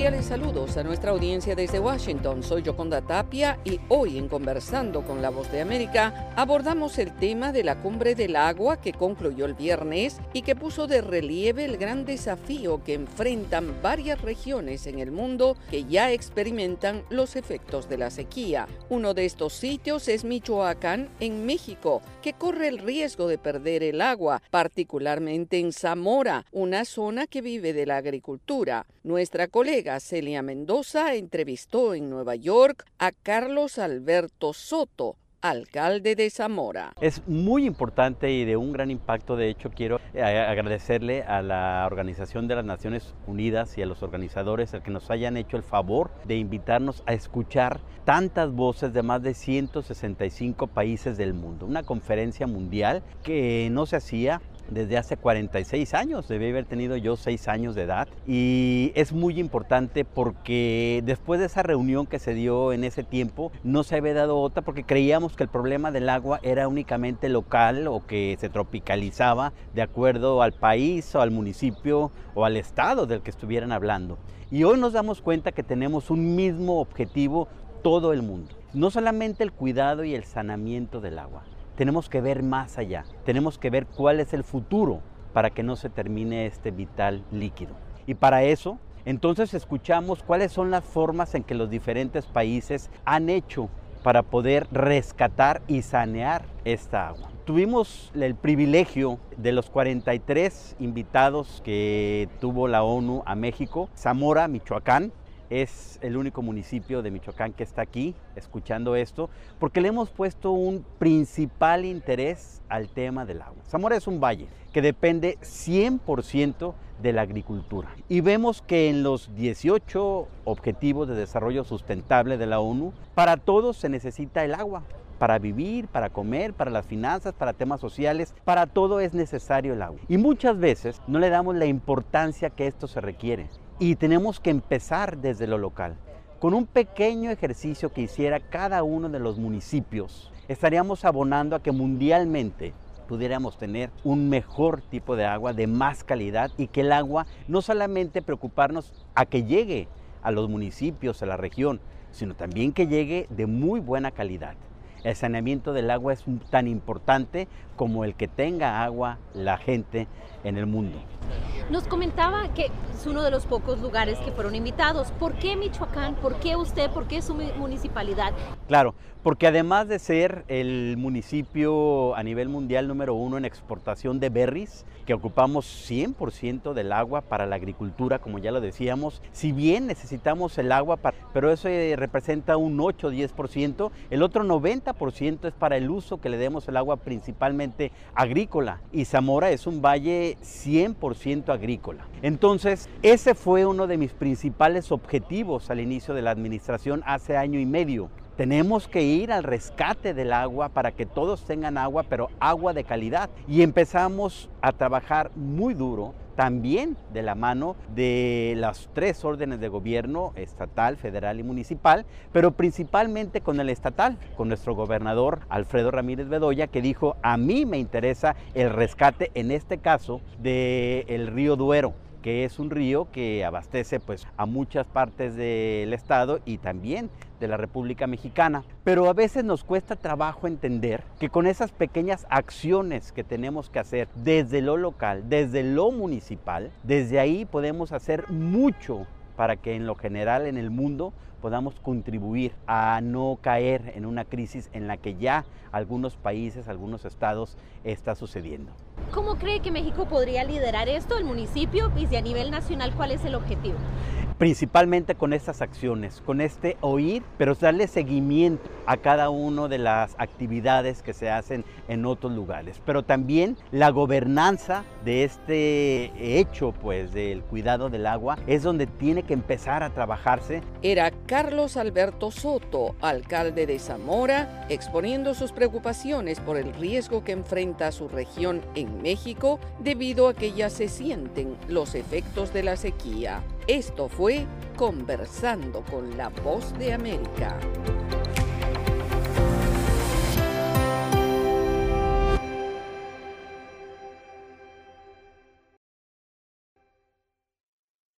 Cordiales saludos a nuestra audiencia desde Washington. Soy Yoconda Tapia y hoy en Conversando con la Voz de América abordamos el tema de la cumbre del agua que concluyó el viernes y que puso de relieve el gran desafío que enfrentan varias regiones en el mundo que ya experimentan los efectos de la sequía. Uno de estos sitios es Michoacán, en México, que corre el riesgo de perder el agua, particularmente en Zamora, una zona que vive de la agricultura. Nuestra colega Celia Mendoza entrevistó en Nueva York a Carlos Alberto Soto, alcalde de Zamora. Es muy importante y de un gran impacto. De hecho, quiero eh, agradecerle a la Organización de las Naciones Unidas y a los organizadores el que nos hayan hecho el favor de invitarnos a escuchar tantas voces de más de 165 países del mundo. Una conferencia mundial que no se hacía desde hace 46 años, debí haber tenido yo 6 años de edad y es muy importante porque después de esa reunión que se dio en ese tiempo no se había dado otra porque creíamos que el problema del agua era únicamente local o que se tropicalizaba de acuerdo al país o al municipio o al estado del que estuvieran hablando. Y hoy nos damos cuenta que tenemos un mismo objetivo todo el mundo, no solamente el cuidado y el sanamiento del agua, tenemos que ver más allá, tenemos que ver cuál es el futuro para que no se termine este vital líquido. Y para eso, entonces escuchamos cuáles son las formas en que los diferentes países han hecho para poder rescatar y sanear esta agua. Tuvimos el privilegio de los 43 invitados que tuvo la ONU a México, Zamora, Michoacán, es el único municipio de Michoacán que está aquí escuchando esto, porque le hemos puesto un principal interés al tema del agua. Zamora es un valle que depende 100% de la agricultura. Y vemos que en los 18 Objetivos de Desarrollo Sustentable de la ONU, para todos se necesita el agua. Para vivir, para comer, para las finanzas, para temas sociales, para todo es necesario el agua. Y muchas veces no le damos la importancia que esto se requiere. Y tenemos que empezar desde lo local. Con un pequeño ejercicio que hiciera cada uno de los municipios, estaríamos abonando a que mundialmente pudiéramos tener un mejor tipo de agua de más calidad y que el agua no solamente preocuparnos a que llegue a los municipios, a la región, sino también que llegue de muy buena calidad. El saneamiento del agua es tan importante como el que tenga agua la gente en el mundo. Nos comentaba que es uno de los pocos lugares que fueron invitados. ¿Por qué Michoacán? ¿Por qué usted? ¿Por qué su municipalidad? Claro, porque además de ser el municipio a nivel mundial número uno en exportación de berries, que ocupamos 100% del agua para la agricultura, como ya lo decíamos, si bien necesitamos el agua, para, pero eso representa un 8-10%, el otro 90% es para el uso que le demos el agua principalmente agrícola. Y Zamora es un valle 100% agrícola. Entonces, ese fue uno de mis principales objetivos al inicio de la administración hace año y medio. Tenemos que ir al rescate del agua para que todos tengan agua, pero agua de calidad. Y empezamos a trabajar muy duro también de la mano de las tres órdenes de gobierno, estatal, federal y municipal, pero principalmente con el estatal, con nuestro gobernador Alfredo Ramírez Bedoya, que dijo, a mí me interesa el rescate, en este caso, del río Duero que es un río que abastece pues a muchas partes del estado y también de la República Mexicana. Pero a veces nos cuesta trabajo entender que con esas pequeñas acciones que tenemos que hacer desde lo local, desde lo municipal, desde ahí podemos hacer mucho para que en lo general en el mundo podamos contribuir a no caer en una crisis en la que ya algunos países, algunos estados está sucediendo. ¿Cómo cree que México podría liderar esto, el municipio, y si a nivel nacional cuál es el objetivo? Principalmente con estas acciones, con este oír, pero darle seguimiento a cada una de las actividades que se hacen en otros lugares, pero también la gobernanza de este hecho, pues, del cuidado del agua, es donde tiene que empezar a trabajarse. Era Carlos Alberto Soto, alcalde de Zamora, exponiendo sus preocupaciones por el riesgo que enfrenta su región en México debido a que ya se sienten los efectos de la sequía. Esto fue Conversando con la Voz de América.